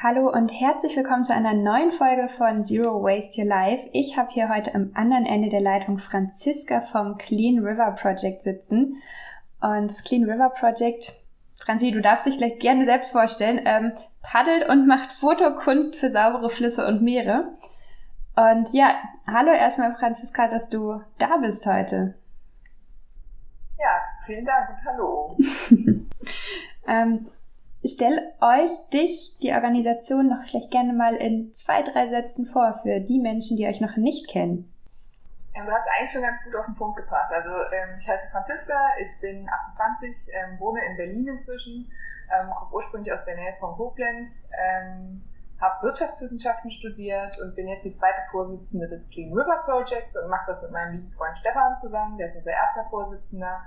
Hallo und herzlich willkommen zu einer neuen Folge von Zero Waste Your Life. Ich habe hier heute am anderen Ende der Leitung Franziska vom Clean River Project sitzen. Und das Clean River Project, Franzi, du darfst dich gleich gerne selbst vorstellen, ähm, paddelt und macht Fotokunst für saubere Flüsse und Meere. Und ja, hallo erstmal Franziska, dass du da bist heute. Ja, vielen Dank und hallo. ähm, stell euch, dich, die Organisation noch vielleicht gerne mal in zwei, drei Sätzen vor für die Menschen, die euch noch nicht kennen. Ähm, du hast eigentlich schon ganz gut auf den Punkt gebracht. Also ähm, ich heiße Franziska, ich bin 28, ähm, wohne in Berlin inzwischen, komme ursprünglich aus der Nähe von Koblenz, habe Wirtschaftswissenschaften studiert und bin jetzt die zweite Vorsitzende des Clean River Projects und mache das mit meinem lieben Freund Stefan zusammen, der ist unser erster Vorsitzender.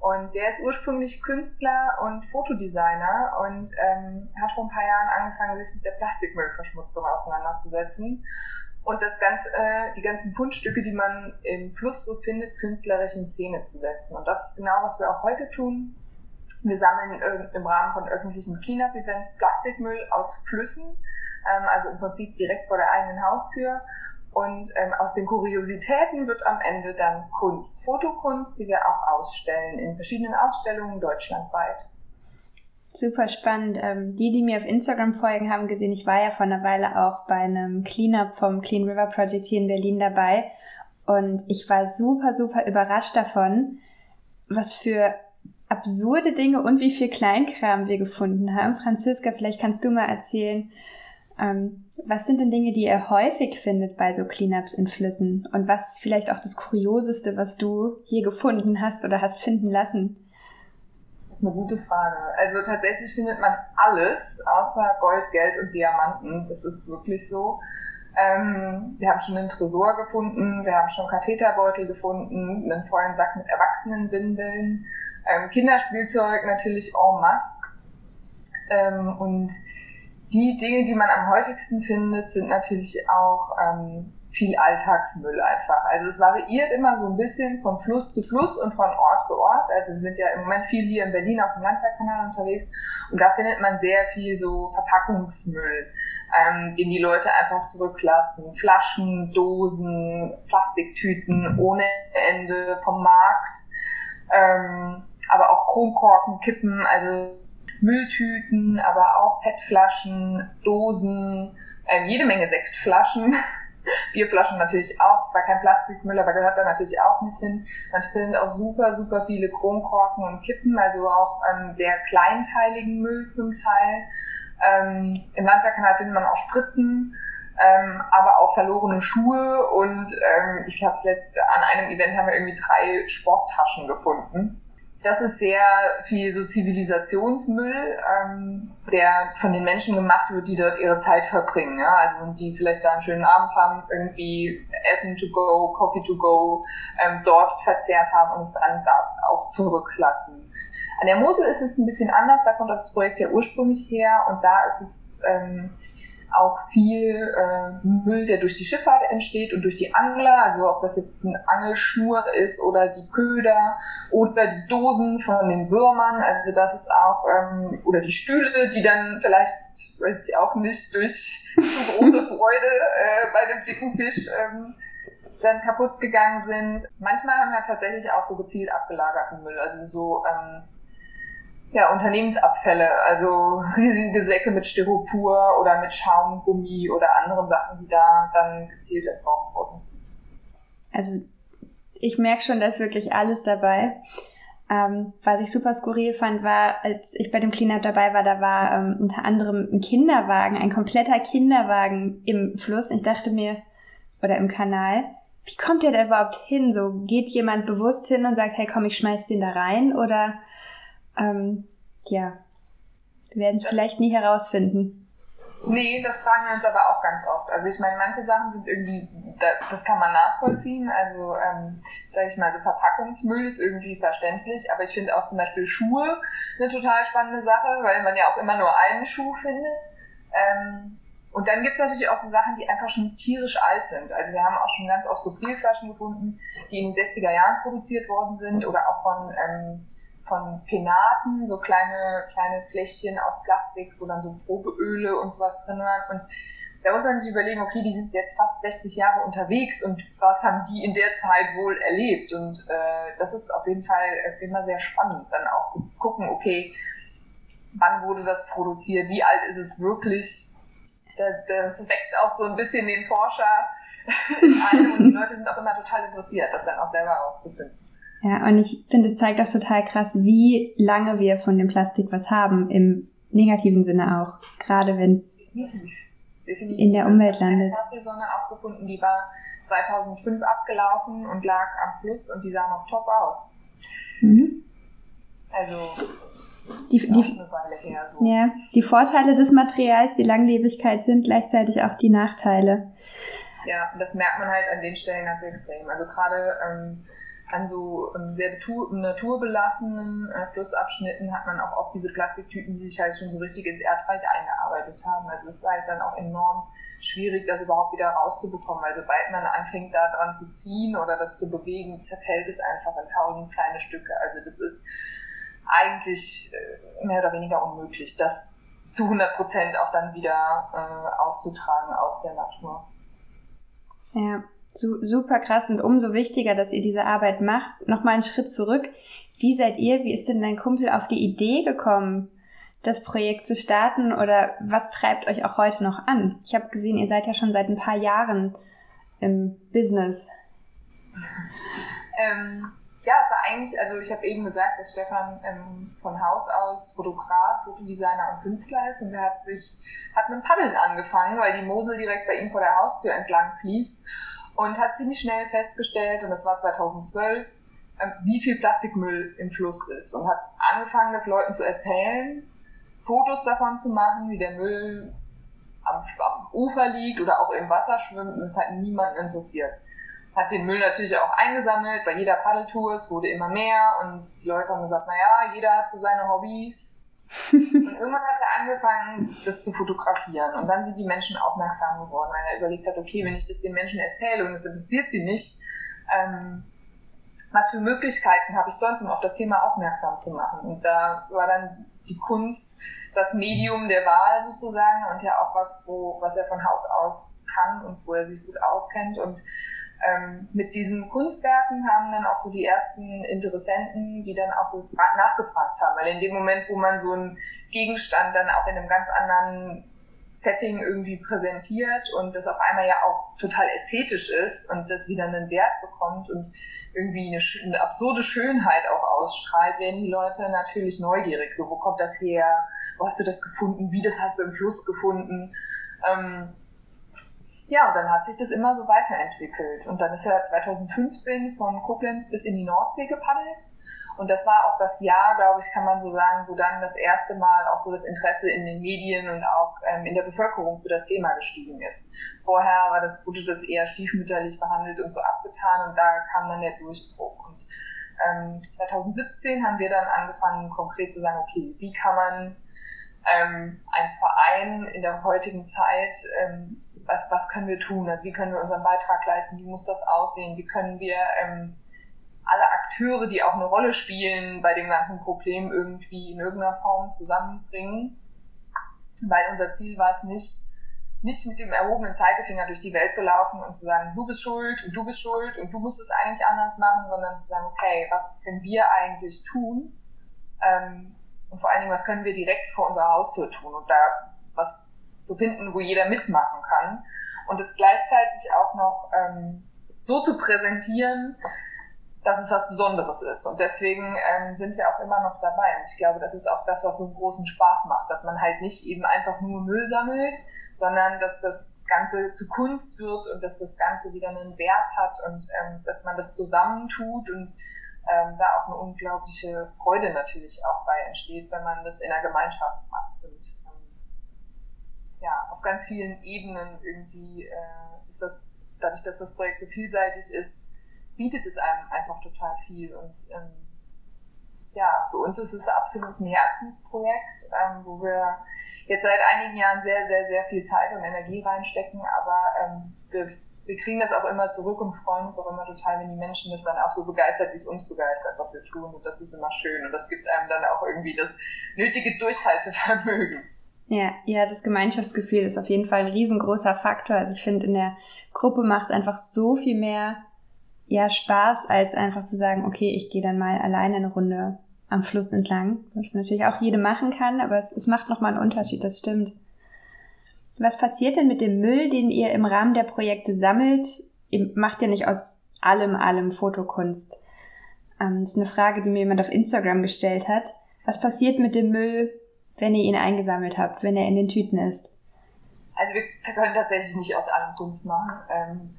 Und der ist ursprünglich Künstler und Fotodesigner und ähm, hat vor ein paar Jahren angefangen, sich mit der Plastikmüllverschmutzung auseinanderzusetzen und das ganze, äh, die ganzen Fundstücke, die man im Fluss so findet, künstlerisch in Szene zu setzen. Und das ist genau, was wir auch heute tun. Wir sammeln äh, im Rahmen von öffentlichen Cleanup-Events Plastikmüll aus Flüssen, ähm, also im Prinzip direkt vor der eigenen Haustür und ähm, aus den Kuriositäten wird am Ende dann Kunst, Fotokunst, die wir auch ausstellen in verschiedenen Ausstellungen deutschlandweit. Super spannend. Ähm, die, die mir auf Instagram folgen, haben gesehen, ich war ja vor einer Weile auch bei einem Cleanup vom Clean River Project hier in Berlin dabei. Und ich war super, super überrascht davon, was für absurde Dinge und wie viel Kleinkram wir gefunden haben. Franziska, vielleicht kannst du mal erzählen, ähm, was sind denn Dinge, die ihr häufig findet bei so Cleanups in Flüssen? Und was ist vielleicht auch das Kurioseste, was du hier gefunden hast oder hast finden lassen? Das ist eine gute Frage. Also tatsächlich findet man alles außer Gold, Geld und Diamanten. Das ist wirklich so. Ähm, wir haben schon einen Tresor gefunden, wir haben schon Katheterbeutel gefunden, einen vollen Sack mit Erwachsenenwindeln, ähm, Kinderspielzeug natürlich en masse. Ähm, und die Dinge, die man am häufigsten findet, sind natürlich auch ähm, viel Alltagsmüll einfach. Also es variiert immer so ein bisschen von Fluss zu Fluss und von Ort zu Ort. Also wir sind ja im Moment viel hier in Berlin auf dem Landwehrkanal unterwegs und da findet man sehr viel so Verpackungsmüll, ähm, den die Leute einfach zurücklassen. Flaschen, Dosen, Plastiktüten ohne Ende vom Markt, ähm, aber auch Kronkorken, Kippen, also Mülltüten, aber auch PET-Flaschen, Dosen, äh, jede Menge Sektflaschen. Bierflaschen natürlich auch, zwar kein Plastikmüll, aber gehört da natürlich auch nicht hin. Man findet auch super, super viele Kronkorken und Kippen, also auch ähm, sehr kleinteiligen Müll zum Teil. Ähm, Im Landwehrkanal findet man auch Spritzen, ähm, aber auch verlorene Schuhe und ähm, ich glaube, an einem Event haben wir irgendwie drei Sporttaschen gefunden das ist sehr viel so Zivilisationsmüll, ähm, der von den Menschen gemacht wird, die dort ihre Zeit verbringen. Ja? Also die vielleicht da einen schönen Abend haben, irgendwie Essen to go, Coffee to go, ähm, dort verzehrt haben und es dann da auch zurücklassen. An der Mosel ist es ein bisschen anders, da kommt das Projekt ja ursprünglich her und da ist es ähm, auch viel äh, Müll, der durch die Schifffahrt entsteht und durch die Angler, also ob das jetzt eine Angelschnur ist oder die Köder oder die Dosen von den Würmern, also das ist auch, ähm, oder die Stühle, die dann vielleicht, weiß ich auch nicht, durch große Freude äh, bei dem dicken Fisch ähm, dann kaputt gegangen sind. Manchmal haben wir tatsächlich auch so gezielt abgelagerten Müll, also so ähm, ja, Unternehmensabfälle, also riesige Säcke mit Styropor oder mit Schaumgummi oder anderen Sachen, die da dann gezielt entsorgt sind. Also ich merke schon, da ist wirklich alles dabei. Ähm, was ich super skurril fand, war, als ich bei dem Cleanup dabei war, da war ähm, unter anderem ein Kinderwagen, ein kompletter Kinderwagen im Fluss. Und ich dachte mir, oder im Kanal, wie kommt der da überhaupt hin? So geht jemand bewusst hin und sagt, hey komm, ich schmeiß den da rein? Oder ähm, ja, wir werden es vielleicht nie herausfinden. Nee, das fragen wir uns aber auch ganz oft. Also ich meine, manche Sachen sind irgendwie, das kann man nachvollziehen. Also, ähm, sag ich mal, so Verpackungsmüll ist irgendwie verständlich, aber ich finde auch zum Beispiel Schuhe eine total spannende Sache, weil man ja auch immer nur einen Schuh findet. Ähm, und dann gibt's natürlich auch so Sachen, die einfach schon tierisch alt sind. Also wir haben auch schon ganz oft so Bierflaschen gefunden, die in den 60er Jahren produziert worden sind oder auch von ähm, von Penaten, so kleine, kleine Fläschchen aus Plastik, wo dann so Probeöle und sowas drin waren. Und da muss man sich überlegen, okay, die sind jetzt fast 60 Jahre unterwegs und was haben die in der Zeit wohl erlebt? Und äh, das ist auf jeden Fall immer sehr spannend, dann auch zu gucken, okay, wann wurde das produziert, wie alt ist es wirklich? Das weckt auch so ein bisschen den Forscher ein und die Leute sind auch immer total interessiert, das dann auch selber herauszufinden. Ja, und ich finde, es zeigt auch total krass, wie lange wir von dem Plastik was haben, im negativen Sinne auch. Gerade wenn es in der Umwelt landet. Ich habe die Sonne aufgefunden, die war 2005 abgelaufen und lag am Fluss und die sah noch top aus. Mhm. Also die, die, her, so. ja, die Vorteile des Materials, die Langlebigkeit sind gleichzeitig auch die Nachteile. Ja, und das merkt man halt an den Stellen ganz extrem. Also gerade ähm, an so ähm, sehr naturbelassenen äh, Flussabschnitten hat man auch oft diese Plastiktüten, die sich halt schon so richtig ins Erdreich eingearbeitet haben. Also es ist halt dann auch enorm schwierig, das überhaupt wieder rauszubekommen, weil sobald man anfängt, da dran zu ziehen oder das zu bewegen, zerfällt es einfach in tausend kleine Stücke. Also das ist eigentlich äh, mehr oder weniger unmöglich, das zu 100 Prozent auch dann wieder äh, auszutragen aus der Natur. Ja, su super krass und umso wichtiger, dass ihr diese Arbeit macht. Nochmal einen Schritt zurück. Wie seid ihr, wie ist denn dein Kumpel auf die Idee gekommen, das Projekt zu starten oder was treibt euch auch heute noch an? Ich habe gesehen, ihr seid ja schon seit ein paar Jahren im Business. ähm, ja, es war eigentlich, also ich habe eben gesagt, dass Stefan ähm, von Haus aus Fotograf, Fotodesigner und Künstler ist und er hat sich, hat mit Paddeln angefangen, weil die Mosel direkt bei ihm vor der Haustür entlang fließt und hat ziemlich schnell festgestellt, und das war 2012, ähm, wie viel Plastikmüll im Fluss ist und hat angefangen, das Leuten zu erzählen, Fotos davon zu machen, wie der Müll am, am Ufer liegt oder auch im Wasser schwimmt und es hat niemanden interessiert. Hat den Müll natürlich auch eingesammelt bei jeder Paddeltour, es wurde immer mehr und die Leute haben gesagt, naja, jeder hat so seine Hobbys, und irgendwann hat er angefangen, das zu fotografieren. Und dann sind die Menschen aufmerksam geworden, weil er überlegt hat, okay, wenn ich das den Menschen erzähle und es interessiert sie nicht, ähm, was für Möglichkeiten habe ich sonst, um auf das Thema aufmerksam zu machen? Und da war dann die Kunst das Medium der Wahl sozusagen und ja auch was, wo, was er von Haus aus kann und wo er sich gut auskennt. Und ähm, mit diesen Kunstwerken haben dann auch so die ersten Interessenten, die dann auch nachgefragt haben. Weil in dem Moment, wo man so einen Gegenstand dann auch in einem ganz anderen Setting irgendwie präsentiert und das auf einmal ja auch total ästhetisch ist und das wieder einen Wert bekommt und irgendwie eine, eine absurde Schönheit auch ausstrahlt, werden die Leute natürlich neugierig. So, wo kommt das her? Wo hast du das gefunden? Wie das hast du im Fluss gefunden? Ähm, ja, und dann hat sich das immer so weiterentwickelt. Und dann ist er 2015 von Koblenz bis in die Nordsee gepaddelt. Und das war auch das Jahr, glaube ich, kann man so sagen, wo dann das erste Mal auch so das Interesse in den Medien und auch ähm, in der Bevölkerung für das Thema gestiegen ist. Vorher war das, wurde das eher stiefmütterlich behandelt und so abgetan und da kam dann der Durchbruch. Und ähm, 2017 haben wir dann angefangen, konkret zu sagen, okay, wie kann man ähm, ein Verein in der heutigen Zeit ähm, was, was können wir tun? Also wie können wir unseren Beitrag leisten? Wie muss das aussehen? Wie können wir ähm, alle Akteure, die auch eine Rolle spielen bei dem ganzen Problem, irgendwie in irgendeiner Form zusammenbringen? Weil unser Ziel war es nicht, nicht mit dem erhobenen Zeigefinger durch die Welt zu laufen und zu sagen, du bist schuld und du bist schuld und du musst es eigentlich anders machen, sondern zu sagen, okay, was können wir eigentlich tun? Ähm, und vor allen Dingen, was können wir direkt vor unserer Haustür tun? Und da, was zu finden, wo jeder mitmachen kann. Und es gleichzeitig auch noch ähm, so zu präsentieren, dass es was Besonderes ist. Und deswegen ähm, sind wir auch immer noch dabei. Und ich glaube, das ist auch das, was so einen großen Spaß macht, dass man halt nicht eben einfach nur Müll sammelt, sondern dass das Ganze zu Kunst wird und dass das Ganze wieder einen Wert hat und ähm, dass man das zusammentut und ähm, da auch eine unglaubliche Freude natürlich auch bei entsteht, wenn man das in der Gemeinschaft macht. Und ja, auf ganz vielen Ebenen irgendwie äh, ist das, dadurch, dass das Projekt so vielseitig ist, bietet es einem einfach total viel. Und ähm, ja, für uns ist es absolut ein Herzensprojekt, ähm, wo wir jetzt seit einigen Jahren sehr, sehr, sehr viel Zeit und Energie reinstecken, aber ähm, wir, wir kriegen das auch immer zurück und freuen uns auch immer total, wenn die Menschen das dann auch so begeistert, wie es uns begeistert, was wir tun. Und das ist immer schön. Und das gibt einem dann auch irgendwie das nötige Durchhaltevermögen. Ja, ja, das Gemeinschaftsgefühl ist auf jeden Fall ein riesengroßer Faktor. Also ich finde, in der Gruppe macht es einfach so viel mehr ja, Spaß, als einfach zu sagen, okay, ich gehe dann mal alleine eine Runde am Fluss entlang. Was natürlich auch jede machen kann, aber es, es macht nochmal einen Unterschied, das stimmt. Was passiert denn mit dem Müll, den ihr im Rahmen der Projekte sammelt? Ihr macht ja nicht aus allem, allem Fotokunst. Ähm, das ist eine Frage, die mir jemand auf Instagram gestellt hat. Was passiert mit dem Müll, wenn ihr ihn eingesammelt habt, wenn er in den Tüten ist? Also wir können tatsächlich nicht aus allem Kunst machen, ähm,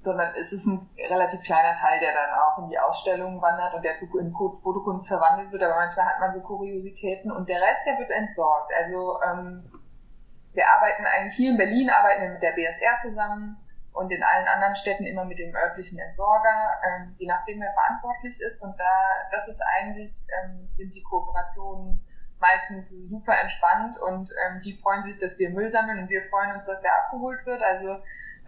sondern es ist ein relativ kleiner Teil, der dann auch in die Ausstellungen wandert und der zu in Fotokunst verwandelt wird. Aber manchmal hat man so Kuriositäten und der Rest, der wird entsorgt. Also ähm, wir arbeiten eigentlich hier in Berlin, arbeiten wir mit der BSR zusammen und in allen anderen Städten immer mit dem örtlichen Entsorger, ähm, je nachdem wer verantwortlich ist. Und da, das ist eigentlich, ähm, sind die Kooperationen meistens super entspannt und ähm, die freuen sich, dass wir Müll sammeln und wir freuen uns, dass der abgeholt wird. Also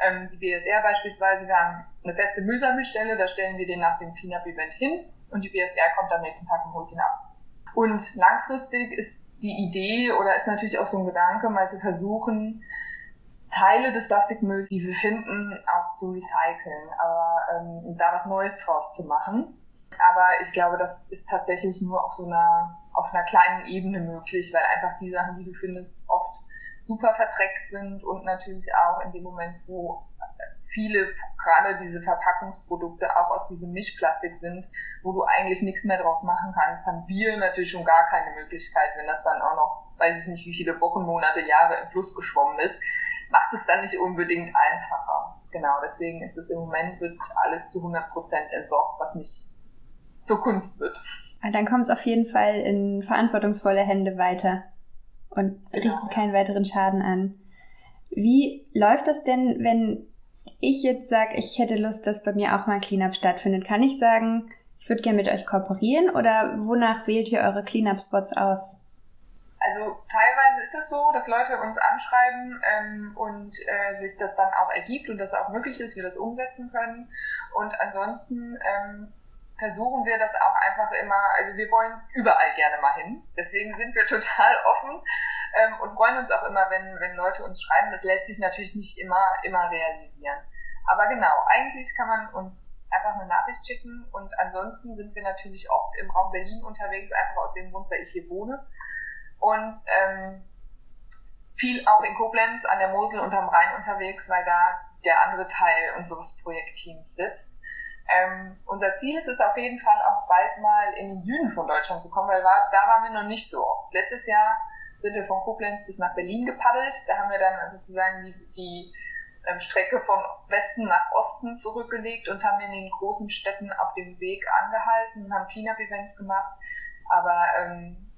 ähm, die BSR beispielsweise, wir haben eine feste Müllsammelstelle, da stellen wir den nach dem Cleanup-Event hin und die BSR kommt am nächsten Tag und holt ihn ab. Und langfristig ist die Idee oder ist natürlich auch so ein Gedanke, mal zu versuchen, Teile des Plastikmülls, die wir finden, auch zu recyceln, aber ähm, da was Neues draus zu machen. Aber ich glaube, das ist tatsächlich nur auf so einer, auf einer kleinen Ebene möglich, weil einfach die Sachen, die du findest, oft super verträgt sind und natürlich auch in dem Moment, wo viele, gerade diese Verpackungsprodukte auch aus diesem Mischplastik sind, wo du eigentlich nichts mehr draus machen kannst, haben wir natürlich schon gar keine Möglichkeit, wenn das dann auch noch, weiß ich nicht, wie viele Wochen, Monate, Jahre im Fluss geschwommen ist, macht es dann nicht unbedingt einfacher. Genau, deswegen ist es im Moment, wird alles zu 100% entsorgt, was nicht zur Kunst wird. Dann kommt es auf jeden Fall in verantwortungsvolle Hände weiter und genau. richtet keinen weiteren Schaden an. Wie läuft das denn, wenn ich jetzt sage, ich hätte Lust, dass bei mir auch mal ein Cleanup stattfindet, kann ich sagen, ich würde gerne mit euch kooperieren oder wonach wählt ihr eure Cleanup-Spots aus? Also teilweise ist es so, dass Leute uns anschreiben ähm, und äh, sich das dann auch ergibt und das auch möglich ist, wir das umsetzen können. Und ansonsten ähm, versuchen wir das auch einfach immer, also wir wollen überall gerne mal hin. Deswegen sind wir total offen ähm, und freuen uns auch immer, wenn, wenn Leute uns schreiben. Das lässt sich natürlich nicht immer, immer realisieren. Aber genau, eigentlich kann man uns einfach eine Nachricht schicken und ansonsten sind wir natürlich oft im Raum Berlin unterwegs, einfach aus dem Grund, weil ich hier wohne. Und ähm, viel auch in Koblenz an der Mosel und am Rhein unterwegs, weil da der andere Teil unseres Projektteams sitzt. Ähm, unser Ziel ist es auf jeden Fall auch bald mal in den Süden von Deutschland zu kommen, weil war, da waren wir noch nicht so oft. Letztes Jahr sind wir von Koblenz bis nach Berlin gepaddelt. Da haben wir dann sozusagen die, die ähm, Strecke von Westen nach Osten zurückgelegt und haben in den großen Städten auf dem Weg angehalten und haben Cleanup-Events gemacht. Aber ähm,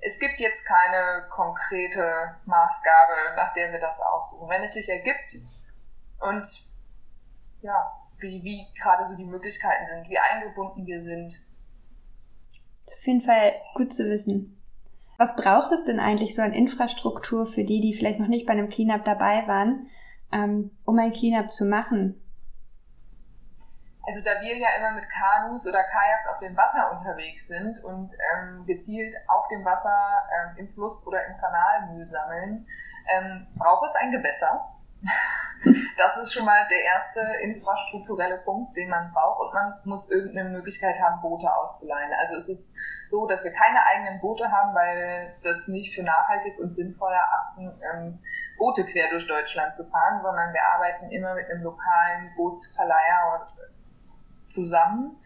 es gibt jetzt keine konkrete Maßgabe, nach der wir das aussuchen. Wenn es sich ergibt und ja, wie, wie gerade so die Möglichkeiten sind, wie eingebunden wir sind. Auf jeden Fall gut zu wissen. Was braucht es denn eigentlich so an Infrastruktur für die, die vielleicht noch nicht bei einem Cleanup dabei waren, ähm, um ein Cleanup zu machen? Also da wir ja immer mit Kanus oder Kajaks auf dem Wasser unterwegs sind und ähm, gezielt auf dem Wasser ähm, im Fluss oder im Kanal Müll sammeln, ähm, braucht es ein Gewässer. Das ist schon mal der erste infrastrukturelle Punkt, den man braucht und man muss irgendeine Möglichkeit haben, Boote auszuleihen. Also es ist so, dass wir keine eigenen Boote haben, weil das nicht für nachhaltig und sinnvoll erachten, ähm, Boote quer durch Deutschland zu fahren, sondern wir arbeiten immer mit einem lokalen Bootsverleiher zusammen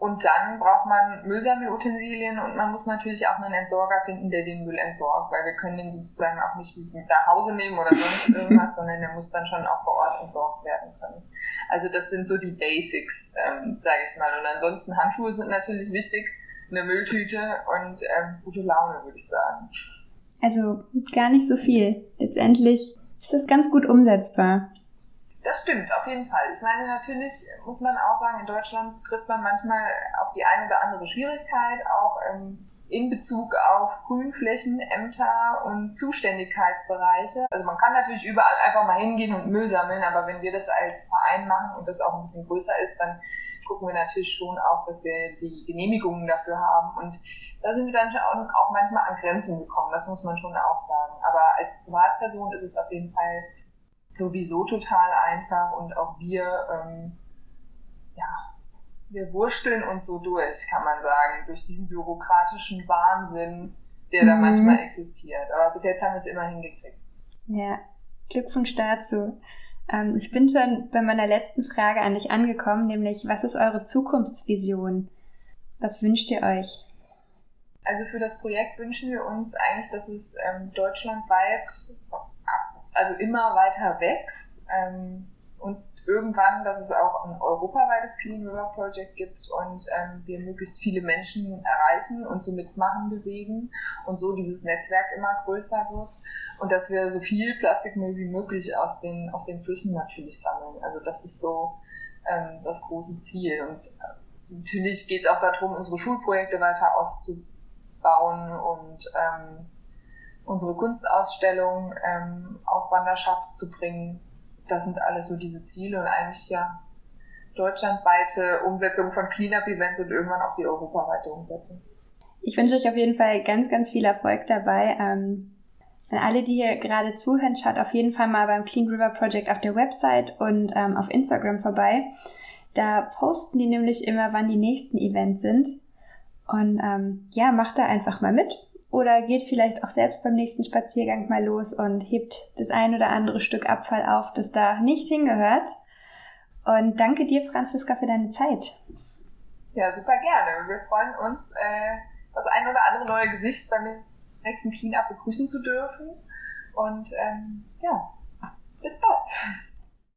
und dann braucht man Müllsammelutensilien und man muss natürlich auch einen Entsorger finden, der den Müll entsorgt, weil wir können den sozusagen auch nicht mit nach Hause nehmen oder sonst irgendwas, sondern der muss dann schon auch vor Ort entsorgt werden können. Also das sind so die Basics, ähm, sage ich mal. Und ansonsten Handschuhe sind natürlich wichtig, eine Mülltüte und ähm, gute Laune, würde ich sagen. Also gar nicht so viel. Letztendlich ist das ganz gut umsetzbar. Das stimmt, auf jeden Fall. Ich meine, natürlich muss man auch sagen, in Deutschland trifft man manchmal auf die eine oder andere Schwierigkeit, auch ähm, in Bezug auf Grünflächen, Ämter und Zuständigkeitsbereiche. Also man kann natürlich überall einfach mal hingehen und Müll sammeln, aber wenn wir das als Verein machen und das auch ein bisschen größer ist, dann gucken wir natürlich schon auch, dass wir die Genehmigungen dafür haben. Und da sind wir dann auch manchmal an Grenzen gekommen, das muss man schon auch sagen. Aber als Privatperson ist es auf jeden Fall sowieso total einfach und auch wir, ähm, ja, wir wursteln uns so durch, kann man sagen, durch diesen bürokratischen Wahnsinn, der mhm. da manchmal existiert. Aber bis jetzt haben wir es immer hingekriegt. Ja, Glückwunsch dazu. Ähm, ich bin schon bei meiner letzten Frage an dich angekommen, nämlich was ist eure Zukunftsvision? Was wünscht ihr euch? Also für das Projekt wünschen wir uns eigentlich, dass es ähm, deutschlandweit also immer weiter wächst ähm, und irgendwann, dass es auch ein europaweites Clean River Project gibt und ähm, wir möglichst viele Menschen erreichen und so mitmachen bewegen und so dieses Netzwerk immer größer wird und dass wir so viel Plastikmüll wie möglich aus den, aus den Flüssen natürlich sammeln. Also das ist so ähm, das große Ziel. Und äh, natürlich geht es auch darum, unsere Schulprojekte weiter auszubauen und ähm, unsere Kunstausstellung ähm, auf Wanderschaft zu bringen. Das sind alles so diese Ziele und eigentlich ja deutschlandweite Umsetzung von Cleanup-Events und irgendwann auch die europaweite Umsetzung. Ich wünsche euch auf jeden Fall ganz, ganz viel Erfolg dabei. Ähm an alle, die hier gerade zuhören, schaut auf jeden Fall mal beim Clean River Project auf der Website und ähm, auf Instagram vorbei. Da posten die nämlich immer, wann die nächsten Events sind. Und ähm, ja, macht da einfach mal mit. Oder geht vielleicht auch selbst beim nächsten Spaziergang mal los und hebt das ein oder andere Stück Abfall auf, das da nicht hingehört. Und danke dir, Franziska, für deine Zeit. Ja, super gerne. Wir freuen uns, äh, das ein oder andere neue Gesicht beim nächsten Cleanup begrüßen zu dürfen. Und ähm, ja, bis bald.